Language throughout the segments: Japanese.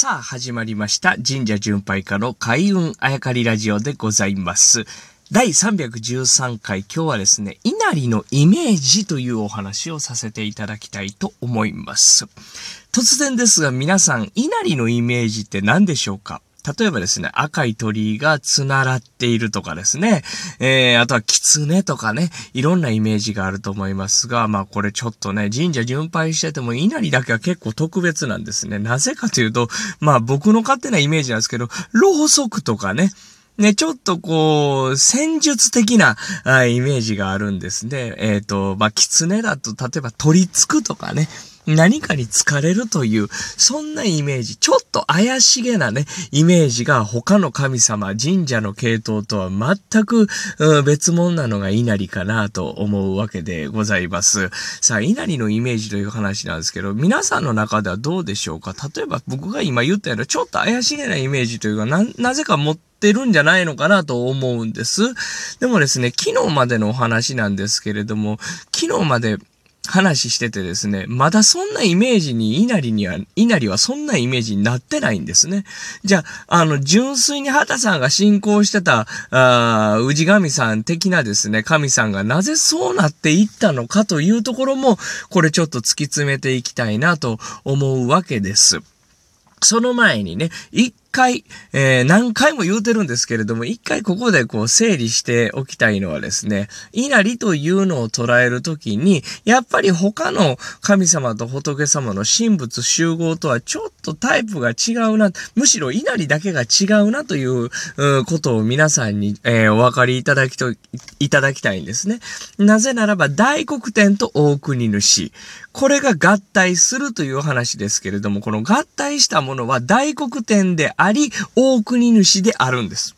さあ、始まりました。神社巡拝家の開運あやかりラジオでございます。第313回、今日はですね、稲荷のイメージというお話をさせていただきたいと思います。突然ですが、皆さん、稲荷のイメージって何でしょうか？例えばですね、赤い鳥居がつならっているとかですね、えー、あとは狐とかね、いろんなイメージがあると思いますが、まあこれちょっとね、神社巡拝してても稲荷だけは結構特別なんですね。なぜかというと、まあ僕の勝手なイメージなんですけど、ろうそくとかね、ね、ちょっとこう、戦術的なあイメージがあるんですね。えっ、と、まあ、狐だと、例えば取り付くとかね、何かに疲れるという、そんなイメージ、ちょっと怪しげなね、イメージが他の神様、神社の系統とは全く、うん別物なのが稲荷かなと思うわけでございます。さあ、稲荷のイメージという話なんですけど、皆さんの中ではどうでしょうか？例えば僕が今言ったような、ちょっと怪しげなイメージというか、な、なぜか持っててるんじゃないのかなと思うんです。でもですね、昨日までのお話なんですけれども、昨日まで話しててですね、まだそんなイメージに、稲荷には、稲荷はそんなイメージになってないんですね。じゃあ、あの、純粋に畑さんが信仰してた、あー氏神さん的なですね、神さんがなぜそうなっていったのかというところも、これちょっと突き詰めていきたいなと思うわけです。その前にね、一回、えー、何回も言うてるんですけれども、一回ここでこう整理しておきたいのはですね、稲荷というのを捉えるときに、やっぱり他の神様と仏様の神仏集合とはちょっとタイプが違うな、むしろ稲荷だけが違うなといううことを皆さんに、えーお分かりいただきと、いただきたいんですね。なぜならば、大黒天と大国主。これが合体するという話ですけれども、この合体したものは大黒天であり、大国主であるんです。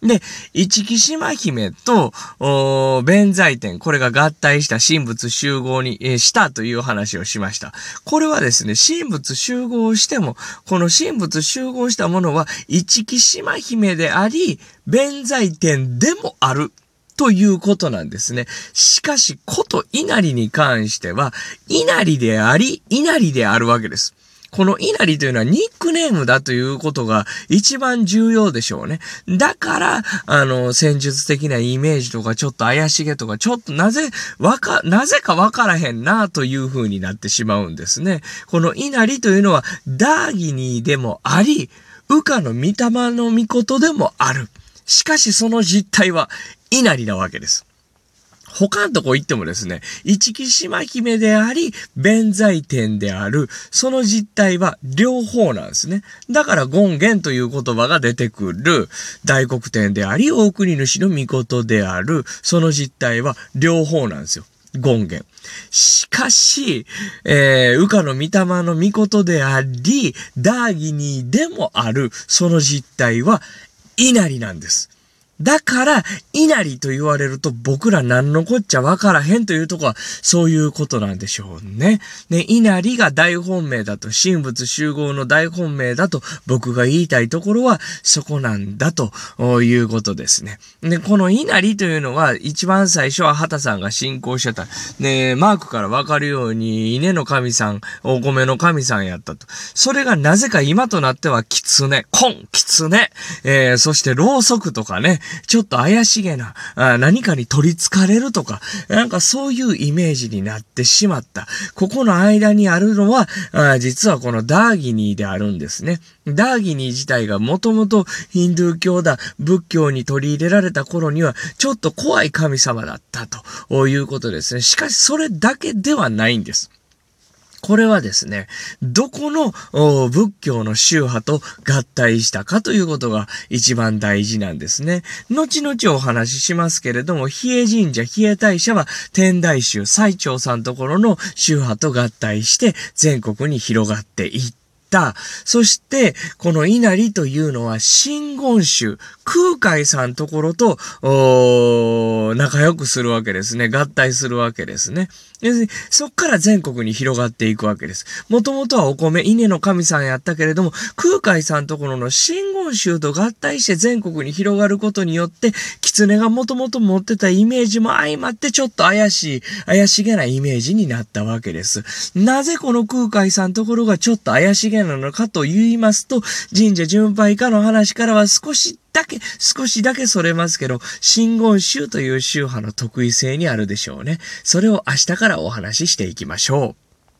で、一木島姫と、お弁財天、これが合体した神仏集合に、えーしたという話をしました。これはですね、神仏集合しても、この神仏集合したものは、一木島姫であり、弁財天でもある。ということなんですね。しかし、こと稲荷に関しては、稲荷であり、稲荷であるわけです。この稲荷というのはニックネームだということが一番重要でしょうね。だから、あの、戦術的なイメージとかちょっと怪しげとか、ちょっとなぜ、わか、なぜかわからへんなという風になってしまうんですね。この稲荷というのは、ダーギニーでもあり、羽化の御霊の御事でもある。しかしその実態は稲荷なわけです。他のとこ行ってもですね、一木島姫であり、弁財天である、その実態は両方なんですね。だから、権現という言葉が出てくる、大黒天であり、大国主の御事である、その実態は両方なんですよ。権現。しかし、えー、羽化の御霊の御事であり、ダーギニーでもある、その実態は稲荷なんです。だから、稲荷と言われると僕ら何のこっちゃわからへんというとこは、そういうことなんでしょうね。ね、稲荷が大本命だと、神仏集合の大本命だと、僕が言いたいところは、そこなんだということですね。で、この稲荷というのは、一番最初は畑さんが信仰してた。ね、マークからわかるように、稲の神さん、お米の神さんやったと。それがなぜか今となっては、狐、根、狐、えー、そしてろうそくとかね、ちょっと怪しげな、あ何かに取り憑かれるとか、なんかそういうイメージになってしまった。ここの間にあるのは、あ実はこのダーギニーであるんですね。ダーギニー自体がもともとヒンドゥー教だ、仏教に取り入れられた頃には、ちょっと怖い神様だったということですね。しかしそれだけではないんです。これはですね、どこの仏教の宗派と合体したかということが一番大事なんですね。後々お話ししますけれども、比叡神社、比叡大社は天台宗、最澄さんところの宗派と合体して全国に広がっていった。たそして、この稲荷というのは、真言宗、空海さんところと、仲良くするわけですね。合体するわけですね。そっから全国に広がっていくわけです。もともとはお米、稲の神さんやったけれども、空海さんところの真言宗と合体して全国に広がることによって、狐がもともと持ってたイメージも相まってちょっと怪しい、怪しげなイメージになったわけです。なぜこの空海さんところがちょっと怪しげなのかと言いますと、神社巡拝家の話からは少しだけ、少しだけそれますけど、真言宗という宗派の得意性にあるでしょうね。それを明日からお話ししていきましょう。